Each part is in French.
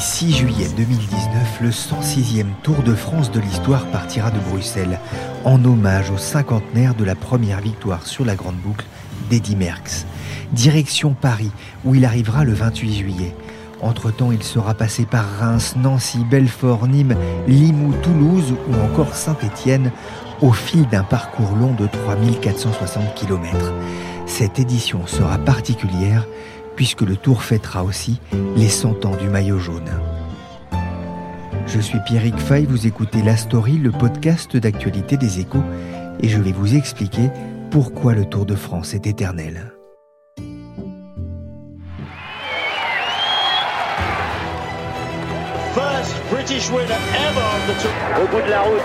6 juillet 2019, le 106e Tour de France de l'histoire partira de Bruxelles, en hommage au cinquantenaire de la première victoire sur la Grande Boucle d'Eddy Merckx. Direction Paris, où il arrivera le 28 juillet. Entre-temps, il sera passé par Reims, Nancy, Belfort, Nîmes, Limoux, Toulouse ou encore Saint-Étienne au fil d'un parcours long de 3460 km. Cette édition sera particulière puisque le Tour fêtera aussi les 100 ans du maillot jaune. Je suis Pierrick Fay, vous écoutez La Story, le podcast d'actualité des échos, et je vais vous expliquer pourquoi le Tour de France est éternel. First British winner ever of the Tour. Au bout de la route,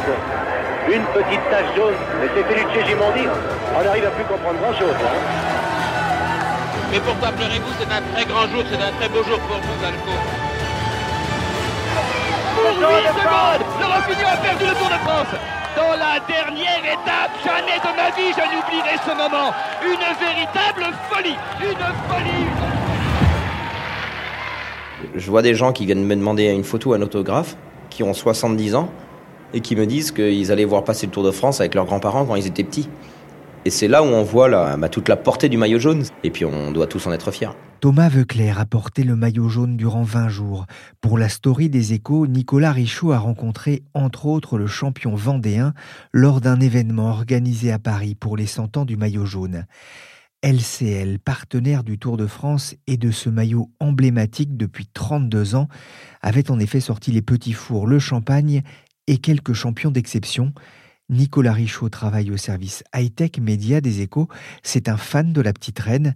une petite tache jaune, mais c'est Felice Gimondi. On n'arrive à plus comprendre grand-chose. Hein. Mais pourquoi pleurez-vous C'est un très grand jour, c'est un très beau jour pour vous, Alco. Pour 8 secondes, le Raffignon a perdu le Tour de France. Dans la dernière étape, jamais de ma vie je n'oublierai ce moment. Une véritable folie, une folie. Je vois des gens qui viennent me demander une photo, un autographe, qui ont 70 ans et qui me disent qu'ils allaient voir passer le Tour de France avec leurs grands-parents quand ils étaient petits. Et c'est là où on voit bah, toute la portée du maillot jaune. Et puis on doit tous en être fiers. Thomas Veuclair a porté le maillot jaune durant 20 jours. Pour la story des échos, Nicolas Richaud a rencontré entre autres le champion vendéen lors d'un événement organisé à Paris pour les 100 ans du maillot jaune. LCL, partenaire du Tour de France et de ce maillot emblématique depuis 32 ans, avait en effet sorti les petits fours, le champagne et quelques champions d'exception. Nicolas Richaud travaille au service high-tech média des échos. C'est un fan de la petite reine.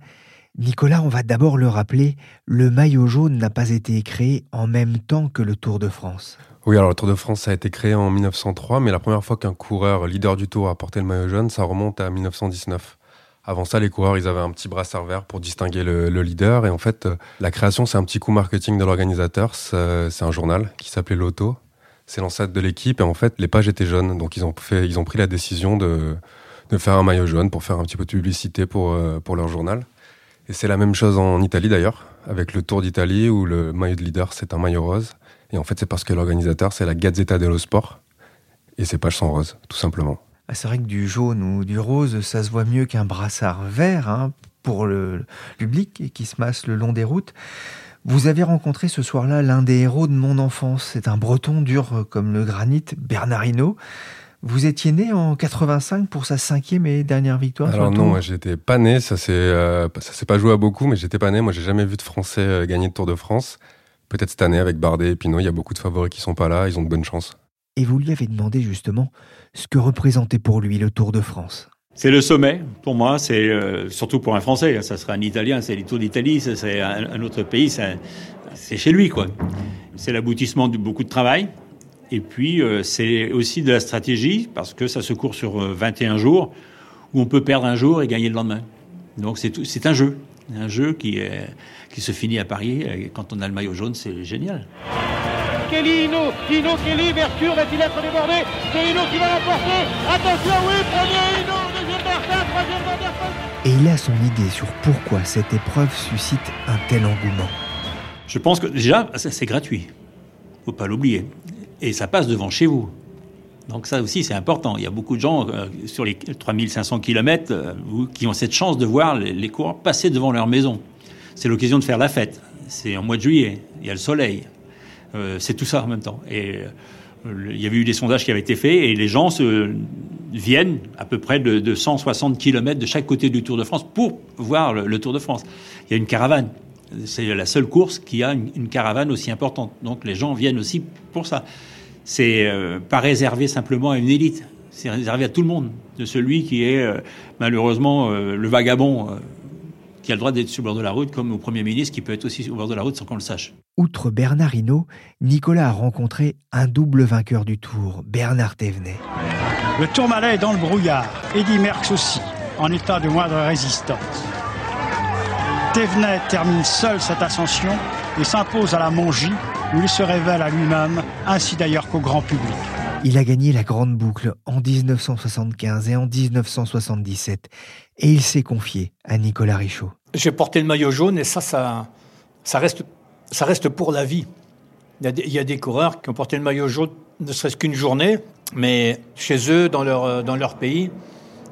Nicolas, on va d'abord le rappeler, le maillot jaune n'a pas été créé en même temps que le Tour de France. Oui, alors le Tour de France a été créé en 1903, mais la première fois qu'un coureur leader du Tour a porté le maillot jaune, ça remonte à 1919. Avant ça, les coureurs, ils avaient un petit brassard vert pour distinguer le, le leader. Et en fait, la création, c'est un petit coup marketing de l'organisateur. C'est un journal qui s'appelait L'Auto. C'est l'ancêtre de l'équipe. Et en fait, les pages étaient jaunes. Donc, ils ont, fait, ils ont pris la décision de, de faire un maillot jaune pour faire un petit peu de publicité pour, pour leur journal. Et c'est la même chose en Italie d'ailleurs, avec le Tour d'Italie où le maillot de leader, c'est un maillot rose. Et en fait, c'est parce que l'organisateur, c'est la Gazzetta dello Sport. Et ces pages sont roses, tout simplement. Ah, c'est vrai que du jaune ou du rose, ça se voit mieux qu'un brassard vert hein, pour le public qui se masse le long des routes. Vous avez rencontré ce soir-là l'un des héros de mon enfance. C'est un breton dur comme le granit, Bernard Hinault. Vous étiez né en 85 pour sa cinquième et dernière victoire Alors non, moi j'étais pas né, ça s'est euh, ça s'est pas joué à beaucoup, mais j'étais pas né. Moi j'ai jamais vu de Français euh, gagner le Tour de France. Peut-être cette année avec Bardet et Pinot, il y a beaucoup de favoris qui sont pas là, ils ont de bonnes chances. Et vous lui avez demandé justement ce que représentait pour lui le Tour de France. C'est le sommet pour moi, c'est euh, surtout pour un Français. Ça serait un Italien, c'est les Tours d'Italie, c'est un, autre pays, c'est chez lui quoi. C'est l'aboutissement de beaucoup de travail. Et puis euh, c'est aussi de la stratégie parce que ça se court sur 21 jours où on peut perdre un jour et gagner le lendemain. Donc c'est un jeu, un jeu qui, se finit à Paris. Quand on a le maillot jaune, c'est génial. Kelly, Hino, Kelly, va-t-il être débordé? C'est Hino qui va l'emporter Attention, oui, premier Hino, Et il a son idée sur pourquoi cette épreuve suscite un tel engouement. Je pense que déjà, c'est gratuit. Faut pas l'oublier. Et ça passe devant chez vous. Donc ça aussi, c'est important. Il y a beaucoup de gens euh, sur les 3500 km euh, qui ont cette chance de voir les, les passer devant leur maison. C'est l'occasion de faire la fête. c'est en mois de juillet, il y a le soleil. c'est tout ça en même temps. Et il y avait eu des sondages qui avaient été faits et les gens se, viennent à peu près de, 160 km de chaque côté du Tour de France pour voir le, Tour de France. Il y a une caravane. C'est la seule course qui a une, caravane aussi importante. Donc les gens viennent aussi pour ça. C'est euh, pas réservé simplement à une élite. C'est réservé à tout le monde. De celui qui est euh, malheureusement euh, le vagabond qui a le droit d'être sur le bord de la route, comme au Premier ministre qui peut être aussi au bord de la route sans qu'on le sache. Outre Bernard Hinault, Nicolas a rencontré un double vainqueur du Tour, Bernard Thévenet. Le Tourmalet est dans le brouillard, Eddy Merckx aussi, en état de moindre résistance. Thévenet termine seul cette ascension et s'impose à la Mongie, où il se révèle à lui-même, ainsi d'ailleurs qu'au grand public. Il a gagné la Grande Boucle en 1975 et en 1977 et il s'est confié à Nicolas Richaud. J'ai porté le maillot jaune et ça, ça, ça, reste, ça reste pour la vie. Il y, a des, coureurs qui ont porté le maillot jaune ne serait-ce qu'une journée, mais chez eux, dans leur, dans leur pays,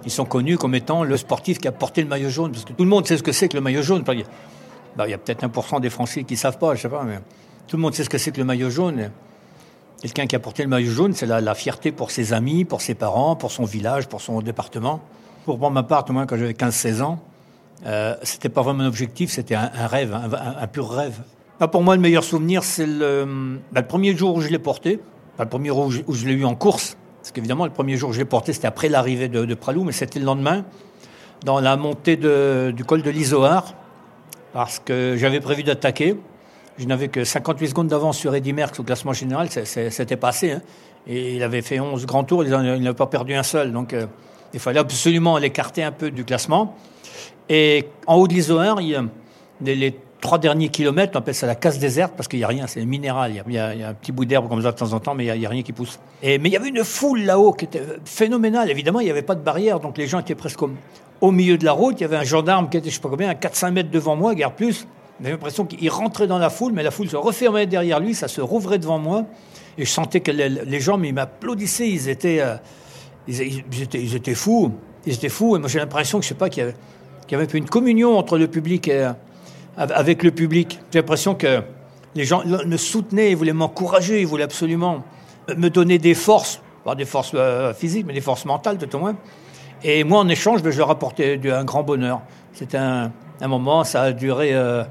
ils sont connus comme étant le sportif qui a porté le maillot jaune. Parce que tout le monde sait ce que c'est que le maillot jaune. il y a peut-être 1% des Français qui ne savent pas, je sais pas, mais tout le monde sait ce que c'est que le maillot jaune. Quelqu'un qui a porté le maillot jaune, c'est la, fierté pour ses amis, pour ses parents, pour son village, pour son département. Pour ma part, moi, quand j'avais 15-16 ans, euh, c'était pas vraiment un objectif, c'était un, rêve, un, pur rêve. pour moi, le meilleur souvenir, c'est le, bah, le, premier jour où je l'ai porté, le premier jour où je, l'ai eu en course, parce qu'évidemment, le premier jour où je l'ai porté, c'était après l'arrivée de, Pralou, mais c'était le lendemain, dans la montée du col de l'Isoar, parce que j'avais prévu d'attaquer. Je n'avais que 58 secondes d'avance sur Eddy Merckx au classement général, c'était passé. Hein. Et il avait fait 11 grands tours, il n'avait pas perdu un seul. Donc euh, il fallait absolument l'écarter un peu du classement. Et en haut de l'Isoar, il y a les, trois derniers kilomètres, on appelle ça la casse déserte parce qu'il n'y a rien, c'est minéral. Il y, a, un petit bout d'herbe comme ça de temps en temps, mais il n'y a, rien qui pousse. Mais il y avait une foule là-haut qui était phénoménale. Évidemment, il n'y avait pas de barrière, donc les gens étaient presque au milieu de la route. Il y avait un gendarme qui était, je sais pas combien, à 400 mètres devant moi, guère plus. J'avais l'impression qu'il rentrait dans la foule, mais la foule se refermait derrière lui, ça se rouvrait devant moi. Et je sentais que les, gens m'applaudissaient, ils étaient, euh, ils, étaient, ils, étaient, fous. Ils étaient fous. Et moi, j'ai l'impression que, je pas, qu'il y, avait, une communion entre le public et, avec le public. J'ai l'impression que les gens me soutenaient, ils voulaient m'encourager, ils voulaient absolument me donner des forces, pas des forces euh, physiques, mais des forces mentales, tout au moins. Et moi, en échange, je leur apportais un grand bonheur. C'était un, moment, ça a duré. Euh,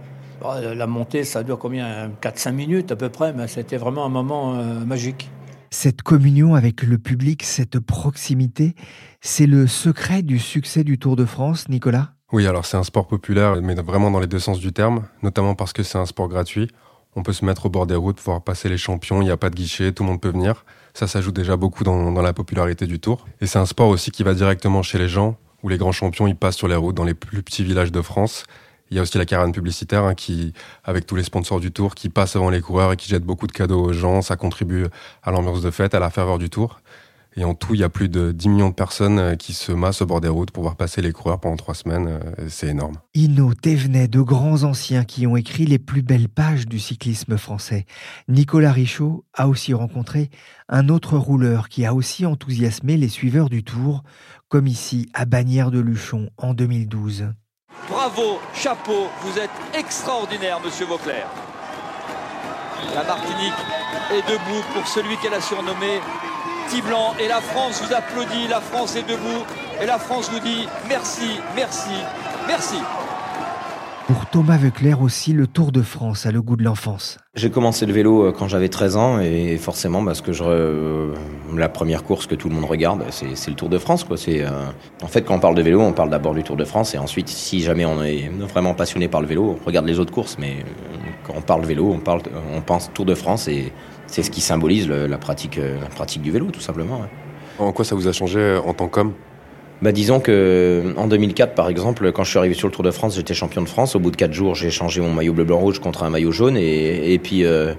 la montée, ça dure combien 4-5 minutes à peu près, mais c'était vraiment un moment euh, magique. Cette communion avec le public, cette proximité, c'est le secret du succès du Tour de France, Nicolas? Oui, alors c'est un sport populaire, mais vraiment dans les deux sens du terme, notamment parce que c'est un sport gratuit. On peut se mettre au bord des routes, pouvoir passer les champions, il n'y a pas de guichet, tout le monde peut venir. Ça s'ajoute déjà beaucoup dans, la popularité du Tour. Et c'est un sport aussi qui va directement chez les gens, où les grands champions, ils passent sur les routes dans les plus petits villages de France. Il y a aussi la caravane publicitaire hein, qui, avec tous les sponsors du Tour, qui passe avant les coureurs et qui jette beaucoup de cadeaux aux gens. Ça contribue à l'ambiance de fête, à la ferveur du Tour. Et en tout, il y a plus de 10 millions de personnes euh, qui se massent au bord des routes pour voir passer les coureurs pendant trois semaines. Euh, c'est énorme. Inno, Thévenet, de grands anciens qui ont écrit les plus belles pages du cyclisme français. Nicolas Richaud a aussi rencontré un autre rouleur qui a aussi enthousiasmé les suiveurs du Tour, comme ici à Bagnères de Luchon en 2012. Bravo, chapeau, vous êtes extraordinaire, monsieur Vauclair. La Martinique est debout pour celui qu'elle a surnommé Et la France vous applaudit, la France est debout. Et la France vous dit merci, merci, merci. Pour Thomas Veuclair aussi, le Tour de France a le goût de l'enfance. J'ai commencé le vélo euh, quand j'avais 13 ans et forcément parce que je, euh, la première course que tout le monde regarde, c'est le Tour de France. Quoi. Euh, en fait, quand on parle de vélo, on parle d'abord du Tour de France et ensuite, si jamais on est vraiment passionné par le vélo, on regarde les autres courses. Mais quand on parle vélo, on, parle, on pense Tour de France et c'est ce qui symbolise la, pratique, la pratique du vélo, tout simplement. En quoi ça vous a changé en tant qu'homme? Bah, disons que en 2004, par exemple, quand je suis arrivé sur le Tour de France, j'étais champion de France. Au bout de quatre jours, j'ai changé mon maillot bleu-blanc-rouge contre un maillot jaune. Et, et puis, euh,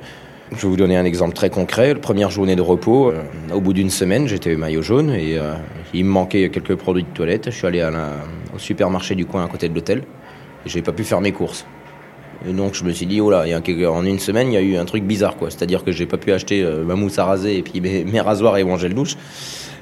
je vais vous donner un exemple très concret. La première journée de repos, euh, au bout d'une semaine, j'étais maillot jaune et euh, il me manquait quelques produits de toilette. Je suis allé à au supermarché du coin à côté de l'hôtel et j'ai pas pu faire mes courses. Et donc je me suis dit, oh là, en une semaine, il y a eu un truc bizarre, quoi. C'est-à-dire que j'ai pas pu acheter ma mousse à raser et puis mes, mes rasoirs et mon gel douche.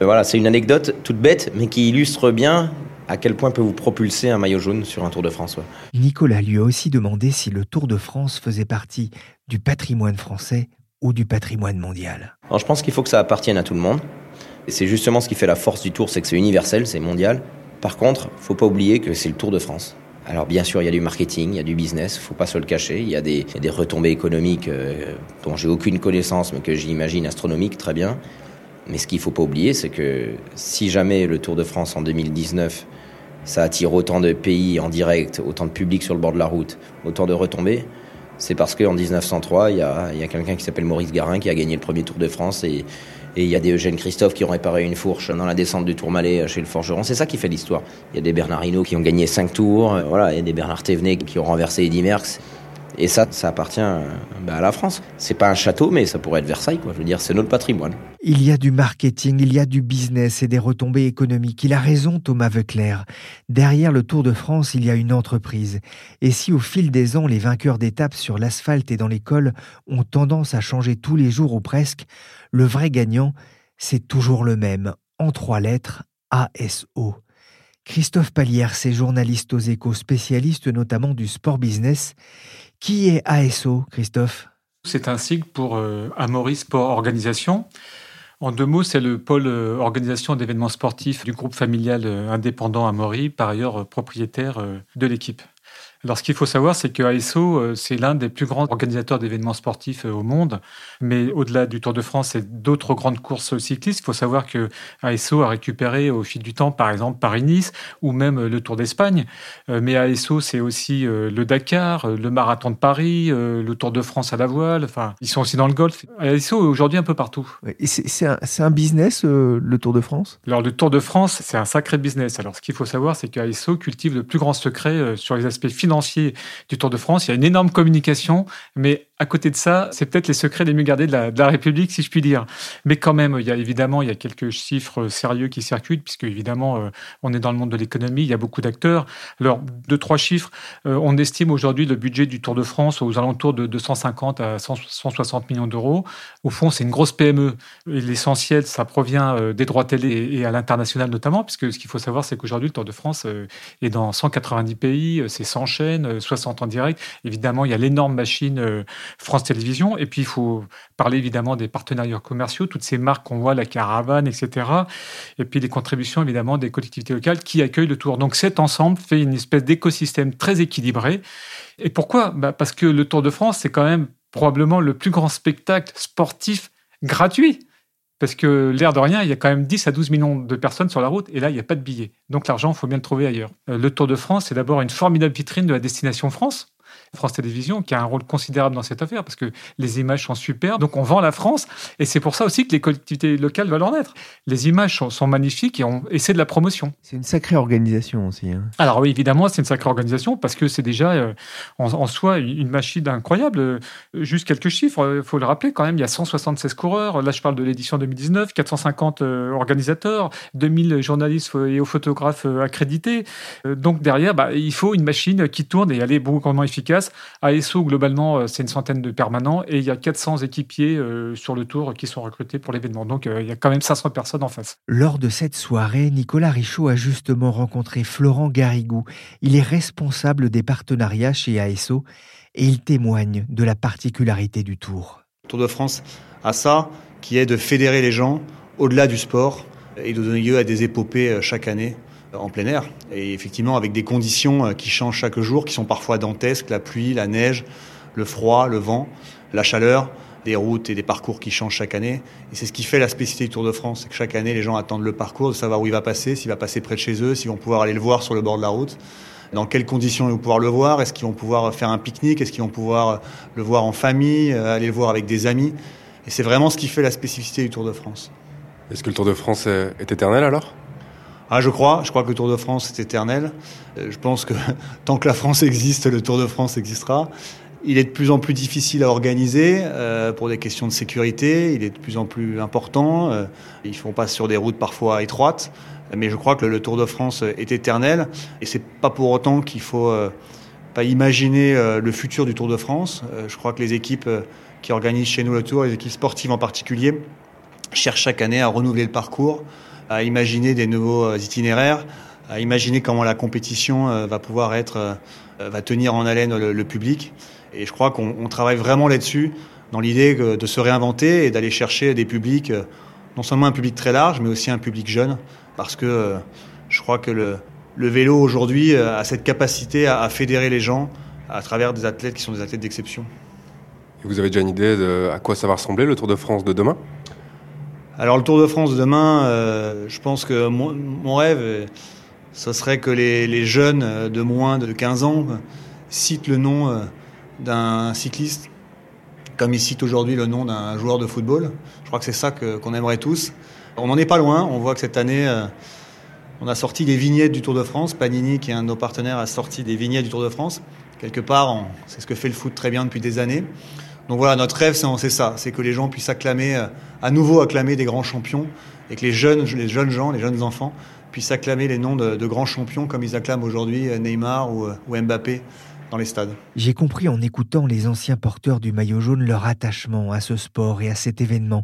Voilà, c'est une anecdote toute bête, mais qui illustre bien à quel point peut vous propulser un maillot jaune sur un Tour de France. Nicolas lui a aussi demandé si le Tour de France faisait partie du patrimoine français ou du patrimoine mondial. Alors, je pense qu'il faut que ça appartienne à tout le monde. Et c'est justement ce qui fait la force du Tour, c'est que c'est universel, c'est mondial. Par contre, faut pas oublier que c'est le Tour de France. Alors bien sûr, il y a du marketing, il y a du business, faut pas se le cacher. Il y a des, retombées économiques euh, dont j'ai aucune connaissance, mais que j'imagine astronomiques, très bien. Mais ce qu'il faut pas oublier, c'est que si jamais le Tour de France en 2019, ça attire autant de pays en direct, autant de public sur le bord de la route, autant de retombées, c'est parce qu'en 1903, il y a, y a quelqu'un qui s'appelle Maurice Garin qui a gagné le premier Tour de France et, il y a des Eugène Christophe qui ont réparé une fourche dans la descente du Tourmalet chez le forgeron. C'est ça qui fait l'histoire. Il y a des Bernard Hinault qui ont gagné 5 tours. Voilà, il y a des Bernard Thévenet qui ont renversé Eddy Merckx. Et ça, ça appartient bah, à la France. C'est pas un château, mais ça pourrait être Versailles. Je veux dire, c'est notre patrimoine. Il y a du marketing, il y a du business et des retombées économiques. Il a raison, Thomas Veuclair. Derrière le Tour de France, il y a une entreprise. Et si au fil des ans, les vainqueurs d'étapes sur l'asphalte et dans les cols ont tendance à changer tous les jours ou presque, le vrai gagnant, c'est toujours le même, en trois lettres, ASO. Christophe Palière, c'est journaliste aux échos, spécialiste notamment du sport business. Qui est ASO, Christophe? C'est un sigle pour euh, Amaury Sport Organisation. En deux mots, c'est le pôle euh, organisation d'événements sportifs du groupe familial euh, indépendant Amaury, par ailleurs propriétaire de l'équipe. Alors, ce qu'il faut savoir, c'est que ASO, euh, c'est l'un des plus grands organisateurs d'événements sportifs euh, au monde. Mais au-delà du Tour de France et d'autres grandes courses cyclistes, il faut savoir que ASO a récupéré au fil du temps, par exemple, Paris-Nice ou même euh, le Tour d'Espagne. Mais ASO, c'est aussi le Dakar, le Marathon de Paris, le Tour de France à la voile. Enfin, ils sont aussi dans le golf. ASO est aujourd'hui un peu partout. Et c'est- un, un business, le Tour de France? Alors, le Tour de France, c'est un sacré business. Alors, ce qu'il faut savoir, c'est qu'ASO cultive le plus grand secret sur les aspects financiers du Tour de France. Il y a une énorme communication, mais à côté de ça, c'est peut-être les secrets les mieux gardés de la, République, si je puis dire. Mais quand même, il y a évidemment, il y a quelques chiffres sérieux qui circulent, puisque évidemment, euh, on est dans le monde de l'économie, il y a beaucoup d'acteurs. Alors, deux, trois chiffres. Euh, on estime aujourd'hui le budget du Tour de France aux alentours de 250 à 100 160 millions d'euros. Au fond, c'est une grosse PME. L'essentiel, ça provient euh, des droits télé et, à l'international notamment, puisque ce qu'il faut savoir, c'est qu'aujourd'hui, le Tour de France est dans 190 pays, c'est 100 chaînes, euh, 60 en direct. Évidemment, il y a l'énorme machine France Télévisions. Et puis, il faut parler évidemment des partenariats commerciaux, toutes ces marques qu'on voit, la caravane, etc. Et puis, les contributions évidemment des collectivités locales qui accueillent le Tour. Donc, cet ensemble fait une espèce d'écosystème très équilibré. Et pourquoi? Bah Parce que le Tour de France, c'est quand même probablement le plus grand spectacle sportif gratuit. Parce que l'air de rien, il y a quand même 10 à 12 millions de personnes sur la route et là, il n'y a pas de billets. Donc l'argent, il faut bien le trouver ailleurs. Euh, Le Tour de France, c'est d'abord une formidable vitrine de la destination France. France Télévisions qui a un rôle considérable dans cette affaire parce que les images sont super. Donc on vend la France et c'est pour ça aussi que les collectivités locales veulent en être. Les images sont, sont magnifiques et, on- et c'est de la promotion. C'est une sacrée organisation aussi. hein. Alors oui, évidemment, c'est une sacrée organisation parce que c'est déjà euh, en, en soi une machine incroyable. Euh, Juste quelques chiffres, il faut le rappeler quand même, il y a 176 coureurs. Là, je parle de l'édition 2019, 450 euh, organisateurs, 2000 journalistes et photographes euh, accrédités. Euh, donc derrière, bah, il faut une machine qui tourne et elle est beaucoup moins efficace. ASO, globalement, euh, c'est une centaine de permanents et il y a 400 équipiers euh, sur le tour qui sont recrutés pour l'événement. Donc euh, il y a quand même 500 personnes en face. Lors de cette soirée, Nicolas Richaud a justement rencontré Florent Garrigou. Il est responsable des partenariats chez ASO et il témoigne de la particularité du tour. Le Tour de France a ça, qui est de fédérer les gens au-delà du sport et de donner lieu à des épopées chaque année en plein air. Et effectivement, avec des conditions euh, qui changent chaque jour, qui sont parfois dantesques, la pluie, la neige, le froid, le vent, la chaleur, des routes et des parcours qui changent chaque année. Et c'est ce qui fait la spécificité du Tour de France, c'est que chaque année, les gens attendent le parcours, de savoir où il va passer, s'il va passer près de chez eux, s'ils vont pouvoir aller le voir sur le bord de la route dans quelles conditions ils vont pouvoir le voir, est-ce qu'ils vont pouvoir faire un pique-nique, est-ce qu'ils vont pouvoir le voir en famille, euh, aller le voir avec des amis? Et c'est vraiment ce qui fait la spécificité du Tour de France. Est-ce que le Tour de France est éternel alors? Ah, je crois, je crois que le Tour de France est éternel. Euh, Je pense que tant que la France existe, le Tour de France existera. Il est de plus en plus difficile à organiser euh, pour des questions de sécurité. Il est de plus en plus important. Euh, ils font pas sur des routes parfois étroites. Mais je crois que le Tour de France est éternel. Et c'est pas pour autant qu'il faut pas imaginer le futur du Tour de France. Je crois que les équipes qui organisent chez nous le Tour, les équipes sportives en particulier, cherchent chaque année à renouveler le parcours, à imaginer des nouveaux euh, itinéraires, à imaginer comment la compétition va pouvoir être, va tenir en haleine le, public. Et je crois qu'on travaille vraiment là-dessus, dans l'idée de se réinventer et d'aller chercher des publics, non seulement un public très large, mais aussi un public jeune, parce que je crois que le, vélo aujourd'hui a cette capacité à, fédérer les gens à travers des athlètes qui sont des athlètes d'exception. Vous avez déjà une idée de à quoi ça va ressembler le Tour de France de demain? Alors le Tour de France de demain, euh, je pense que mon, rêve, euh, ce serait que les, jeunes de moins de 15 ans citent le nom euh, d'un cycliste, comme ils citent aujourd'hui le nom d'un joueur de football. Je crois que c'est ça qu'on aimerait tous. On n'en est pas loin, on voit que cette année... On a sorti des vignettes du Tour de France. Panini, qui est un de nos partenaires, a sorti des vignettes du Tour de France. Quelque part, c'est ce que fait le foot très bien depuis des années. Donc voilà, notre rêve, c'est ça, c'est que les gens puissent acclamer, euh, à nouveau acclamer des grands champions, et que les jeunes, les jeunes gens, les jeunes enfants puissent acclamer les noms de, grands champions comme ils acclament aujourd'hui euh, Neymar ou, euh, ou Mbappé J'ai compris en écoutant les anciens porteurs du maillot jaune leur attachement à ce sport et à cet événement.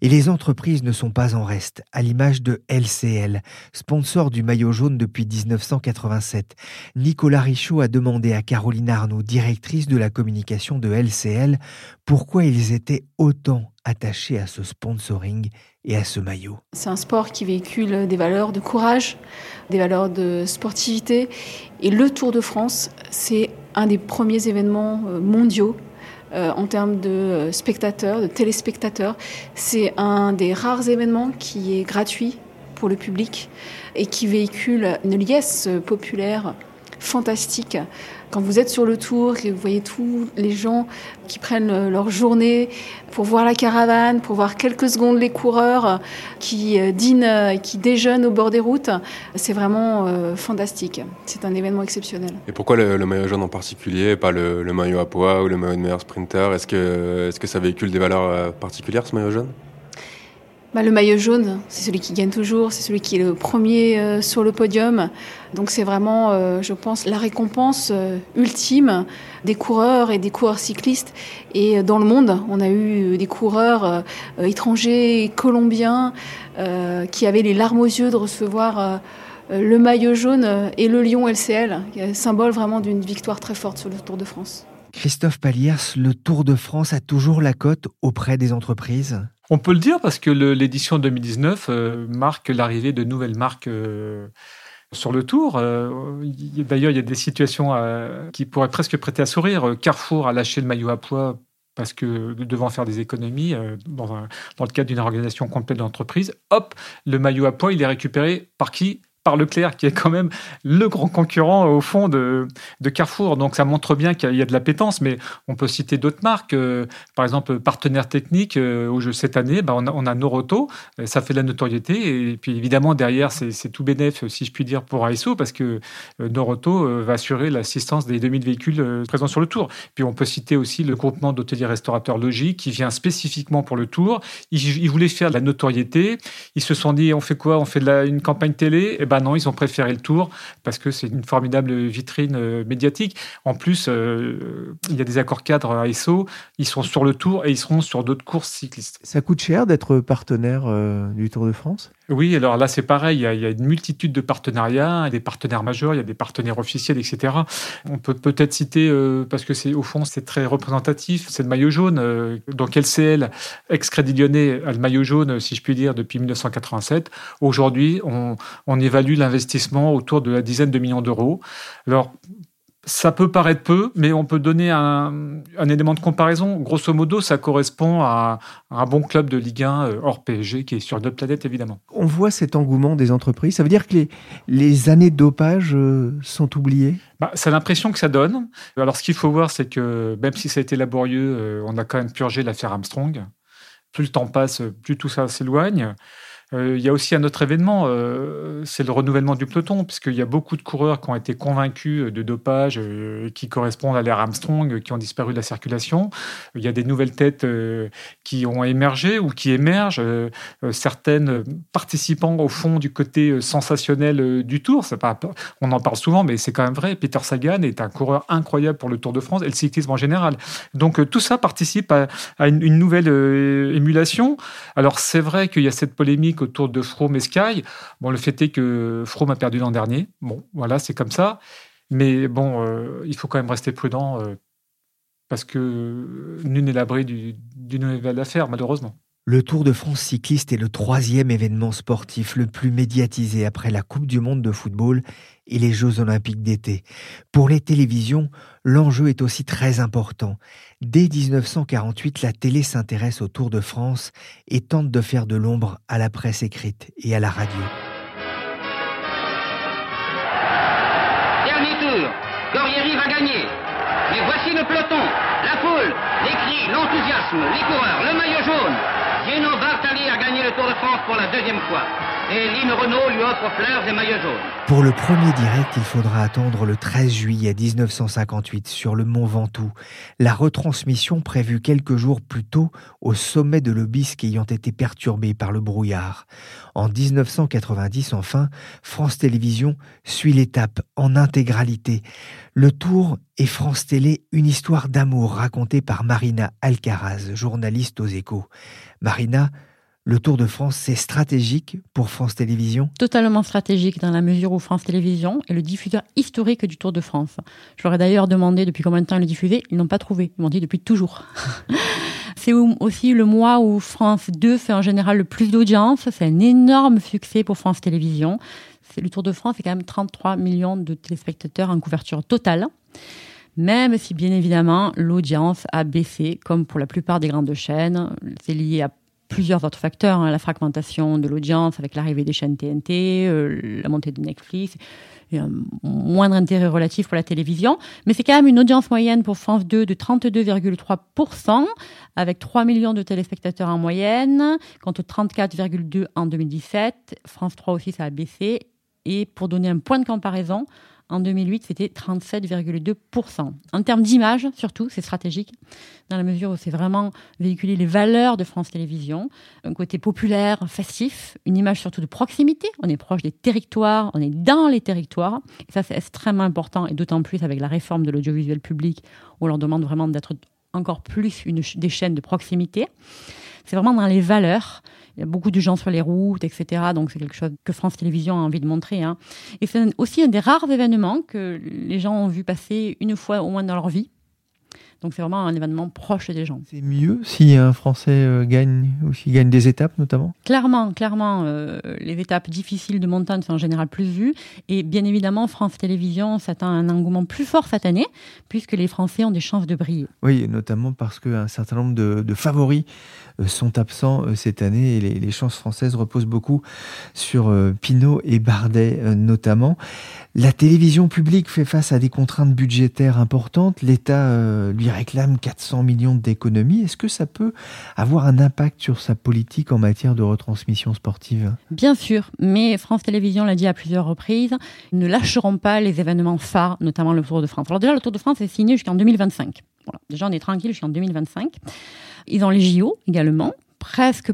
Et les entreprises ne sont pas en reste, à l'image de LCL, sponsor du maillot jaune depuis 1987. Nicolas Richaud a demandé à Caroline Arnaud, directrice de la communication de LCL, pourquoi ils étaient autant attachés à ce sponsoring et à ce maillot. C'est un sport qui véhicule des valeurs de courage, des valeurs de sportivité. Et le Tour de France, c'est un des premiers événements euh, mondiaux euh, en termes de euh, spectateurs, de téléspectateurs. C'est un des rares événements qui est gratuit pour le public et qui véhicule une liesse populaire fantastique quand vous êtes sur le tour et vous voyez tous les gens qui prennent euh, leur journée pour voir la caravane, pour voir quelques secondes les coureurs qui euh, dînent, qui déjeunent au bord des routes, c'est vraiment euh, fantastique. C'est un événement exceptionnel. Et pourquoi le, maillot jaune en particulier, et pas le, maillot à poids ou le maillot de meilleur sprinter? Est-ce que, est -ce que ça véhicule des valeurs particulières, ce maillot jaune? Bah, le maillot jaune, c'est celui qui gagne toujours, c'est celui qui est le premier euh, sur le podium. Donc c'est vraiment, euh, je pense, la récompense euh, ultime des coureurs et des coureurs cyclistes. Et dans le monde, on a eu des coureurs étrangers, colombiens, qui avaient les larmes aux yeux de recevoir le maillot jaune et le lion LCL, symbole vraiment d'une victoire très forte sur le Tour de France. Christophe Paliers, le Tour de France a toujours la cote auprès des entreprises? On peut le dire parce que l'édition 2019 euh, marque l'arrivée de nouvelles marques euh, sur le tour. Euh, d'ailleurs, il y a des situations qui pourraient presque prêter à sourire. Carrefour a lâché le maillot à poids parce que devant faire des économies dans, le cadre d'une organisation complète d'entreprise. Hop, le maillot à poids, il est récupéré par qui? Par Leclerc, qui est quand même le grand concurrent au fond de, Carrefour. Donc ça montre bien qu'il y a de l'appétence, mais on peut citer d'autres marques. Euh, par exemple, partenaire technique, euh, au jeu cette année, bah, on, a, on Noroto, euh, ça fait de la notoriété. Et puis évidemment, derrière, c'est tout bénéf, si je puis dire, pour ASO, parce que Noroto va assurer l'assistance des 2000 véhicules présents sur le Tour. Puis on peut citer aussi le groupement d'hôteliers restaurateurs Logique, qui vient spécifiquement pour le Tour. Ils, voulaient faire de la notoriété. Ils se sont dit, on fait quoi? On fait une campagne télé? Eh ben non, ils ont préféré le Tour parce que c'est une formidable vitrine euh, médiatique. En plus, euh, il y a des accords cadres à ESSO, ils sont sur le Tour et ils seront sur d'autres courses cyclistes. Ça coûte cher d'être partenaire euh, du Tour de France? Oui, alors là c'est pareil, il y, a, une multitude de partenariats, des partenaires majeurs, il y a des partenaires officiels, etc. On peut peut-être citer, parce que c'est au fond c'est très représentatif, c'est le maillot jaune. donc LCL, ex-Crédit Lyonnais, a le maillot jaune, si je puis dire, depuis 1987. Aujourd'hui, on, on évalue l'investissement autour de la dizaine de millions d'euros. Alors, ça peut paraître peu, mais on peut donner un, élément de comparaison. Grosso modo, ça correspond à, un bon club de Ligue 1 euh, hors PSG qui est sur d'autres planètes, évidemment. On voit cet engouement des entreprises. Ça veut dire que les, années de dopage euh, sont oubliées? Bah, C'est l'impression que ça donne. Alors, ce qu'il faut voir, c'est que même si ça a été laborieux, euh, on a quand même purgé l'affaire Armstrong. Plus le temps passe, plus tout ça s'éloigne. Euh, il y a aussi un autre événement, euh, c'est le renouvellement du peloton, puisqu'il y a beaucoup de coureurs qui ont été convaincus de dopage, euh, qui correspondent à l'ère Armstrong, qui ont disparu de la circulation. Il y a des nouvelles têtes qui ont émergé ou qui émergent, certaines participant au fond du côté sensationnel du Tour. On en parle souvent, mais c'est quand même vrai. Peter Sagan est un coureur incroyable pour le Tour de France et le cyclisme en général. Donc tout ça participe à, une nouvelle émulation. Alors c'est vrai qu'il y a cette polémique autour de Froome et Sky. Le fait est que Froome a perdu l'an dernier. Bon, voilà, c'est comme ça. Mais bon, euh, il faut quand même rester prudent euh, parce que nul n'est l'abri d'une nouvelle affaire, malheureusement. Le Tour de France cycliste est le troisième événement sportif le plus médiatisé après la Coupe du Monde de football et les Jeux olympiques d'été. Pour les télévisions, l'enjeu est aussi très important. Dès 1948, la télé s'intéresse au Tour de France et tente de faire de l'ombre à la presse écrite et à la radio. Dernier tour, Corrieri va gagner. Mais voici le peloton, la foule, les cris, l'enthousiasme, les coureurs, le maillot jaune. Gino Bartali a gagné le Tour de France pour la deuxième fois. Et Lynn Renault lui offre fleurs et maillots jaunes. Pour le premier direct, il faudra attendre le 13 juillet 1958 sur le Mont Ventoux. La retransmission prévue quelques jours plus tôt au sommet de l'Obisque ayant été perturbée par le brouillard. En 1990, enfin, France Télévisions suit l'étape en intégralité. Le Tour et France Télé, une histoire d'amour racontée par Marina Alcaraz, journaliste aux échos. Marina, le Tour de France, c'est stratégique pour France Télévisions? Totalement stratégique dans la mesure où France Télévisions est le diffuseur historique du Tour de France. Je leur ai d'ailleurs demandé depuis combien de temps ils le diffusaient. Ils n'ont pas trouvé. Ils m'ont dit depuis toujours. c'est aussi le mois où France 2 fait en général le plus d'audience. C'est un énorme succès pour France Télévisions. Le Tour de France, c'est quand même 33 millions de téléspectateurs en couverture totale même si bien évidemment l'audience a baissé, comme pour la plupart des grandes chaînes. C'est lié à plusieurs autres facteurs, hein, la fragmentation de l'audience avec l'arrivée des chaînes TNT, euh, la montée de Netflix, et un moindre intérêt relatif pour la télévision. Mais c'est quand même une audience moyenne pour France 2 de 32,3%, avec 3 millions de téléspectateurs en moyenne, aux 34,2 en 2017. France 3 aussi, ça a baissé. Et pour donner un point de comparaison, en 2008, c'était 37,2%. En termes d'image, surtout, c'est stratégique, dans la mesure où c'est vraiment véhiculer les valeurs de France Télévisions, un côté populaire, festif, une image surtout de proximité. On est proche des territoires, on est dans les territoires. Et ça, c'est extrêmement important, et d'autant plus avec la réforme de l'audiovisuel public, où on leur demande vraiment d'être encore plus une, des chaînes de proximité. C'est vraiment dans les valeurs il y a beaucoup de gens sur les routes, etc. Donc c'est quelque chose que France Télévisions a envie de montrer. Hein. Et c'est aussi un des rares événements que les gens ont vu passer une fois au moins dans leur vie. Donc c'est vraiment un événement proche des gens. C'est mieux si un Français euh, gagne ou s'il gagne des étapes notamment? Clairement, clairement, euh, les étapes difficiles de montagne sont en général plus vues. Et bien évidemment, France Télévisions s'attend à un engouement plus fort cette année, puisque les Français ont des chances de briller. Oui, notamment parce qu'un certain nombre de, favoris sont absents cette année et les, chances françaises reposent beaucoup sur Pinot et Bardet notamment. La télévision publique fait face à des contraintes budgétaires importantes. L'État lui réclame 400 millions d'économies. Est-ce que ça peut avoir un impact sur sa politique en matière de retransmission sportive? Bien sûr, mais France Télévisions l'a dit à plusieurs reprises, ils ne lâcheront pas les événements phares, notamment le Tour de France. Alors déjà, le Tour de France est signé jusqu'en 2025. Voilà. Déjà, on est tranquille jusqu'en 2025. Ils ont les JO également, presque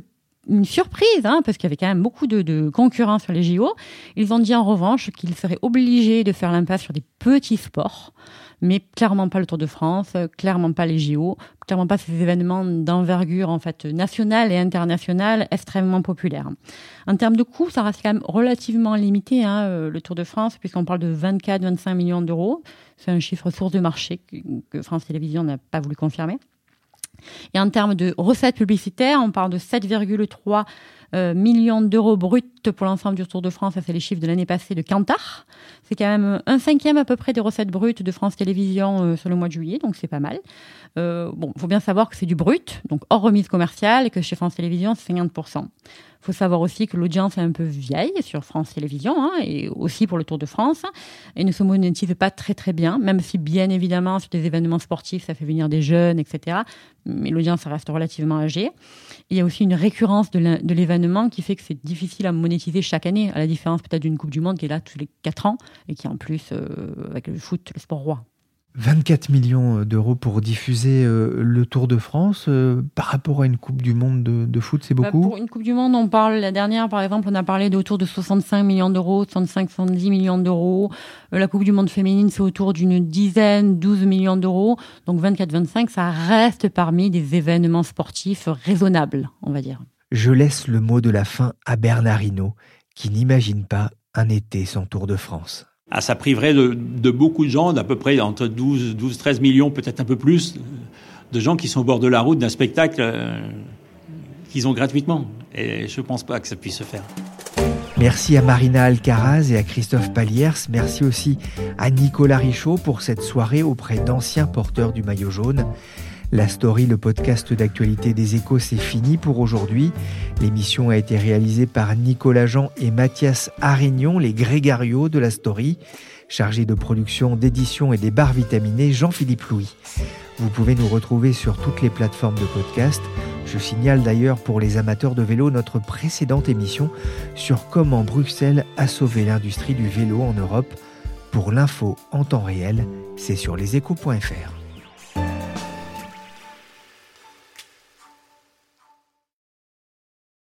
une surprise, hein, parce qu'il y avait quand même beaucoup de, de, concurrents sur les JO. Ils ont dit en revanche qu'ils seraient obligés de faire l'impasse sur des petits sports, mais clairement pas le Tour de France, clairement pas les JO, clairement pas ces événements d'envergure en fait nationale et internationale extrêmement populaires. En termes de coûts, ça reste quand même relativement limité, hein, euh, le Tour de France, puisqu'on parle de 24-25 millions d'euros. C'est un chiffre source de marché que France Télévisions n'a pas voulu confirmer. Et en termes de recettes publicitaires, on parle de 7,3 euh, millions d'euros bruts pour l'ensemble du Tour de France. Ça, c'est les chiffres de l'année passée de Cantar. C'est quand même un cinquième à peu près des recettes brutes de France Télévisions euh, sur le mois de juillet, donc c'est pas mal. Euh, bon, il faut bien savoir que c'est du brut, donc hors remise commerciale, et que chez France Télévisions, c'est 50%. Il faut savoir aussi que l'audience est un peu vieille sur France Télévisions hein, et aussi pour le Tour de France et ne se monétise pas très très bien, même si bien évidemment sur des événements sportifs ça fait venir des jeunes, etc. Mais l'audience reste relativement âgée. Il y a aussi une récurrence de l'événement qui fait que c'est difficile à monétiser chaque année, à la différence peut-être d'une Coupe du Monde qui est là tous les 4 ans et qui en plus, euh, avec le foot, le sport roi. 24 millions euh, d'euros pour diffuser euh, le Tour de France euh, par rapport à une Coupe du Monde de, foot, c'est bah, beaucoup Pour une Coupe du Monde, on parle, la dernière par exemple, on a parlé d'autour de 65 millions d'euros, 65-70 millions d'euros. la Coupe du Monde féminine, c'est autour d'une dizaine, 12 millions d'euros. Donc 24-25, ça reste parmi des événements sportifs raisonnables, on va dire. Je laisse le mot de la fin à Bernard Hinault, qui n'imagine pas un été sans Tour de France. Ah, ça priverait de, beaucoup de gens, d'à peu près entre 12, 12 13 millions, peut-être un peu plus, de gens qui sont au bord de la route d'un spectacle euh, qu'ils ont gratuitement. Et je ne pense pas que ça puisse se faire. Merci à Marina Alcaraz et à Christophe Paliers. Merci aussi à Nicolas Richaud pour cette soirée auprès d'anciens porteurs du maillot jaune. La story, le podcast d'actualité des échos, c'est fini pour aujourd'hui. L'émission a été réalisée par Nicolas Jean et Mathias Arignon, les grégarios de la story. Chargé de production, d'édition et des barres vitaminées, Jean-Philippe Louis. Vous pouvez nous retrouver sur toutes les plateformes de podcast. Je signale d'ailleurs pour les amateurs de vélo notre précédente émission sur comment Bruxelles a sauvé l'industrie du vélo en Europe. Pour l'info en temps réel, c'est sur leséchos.fr.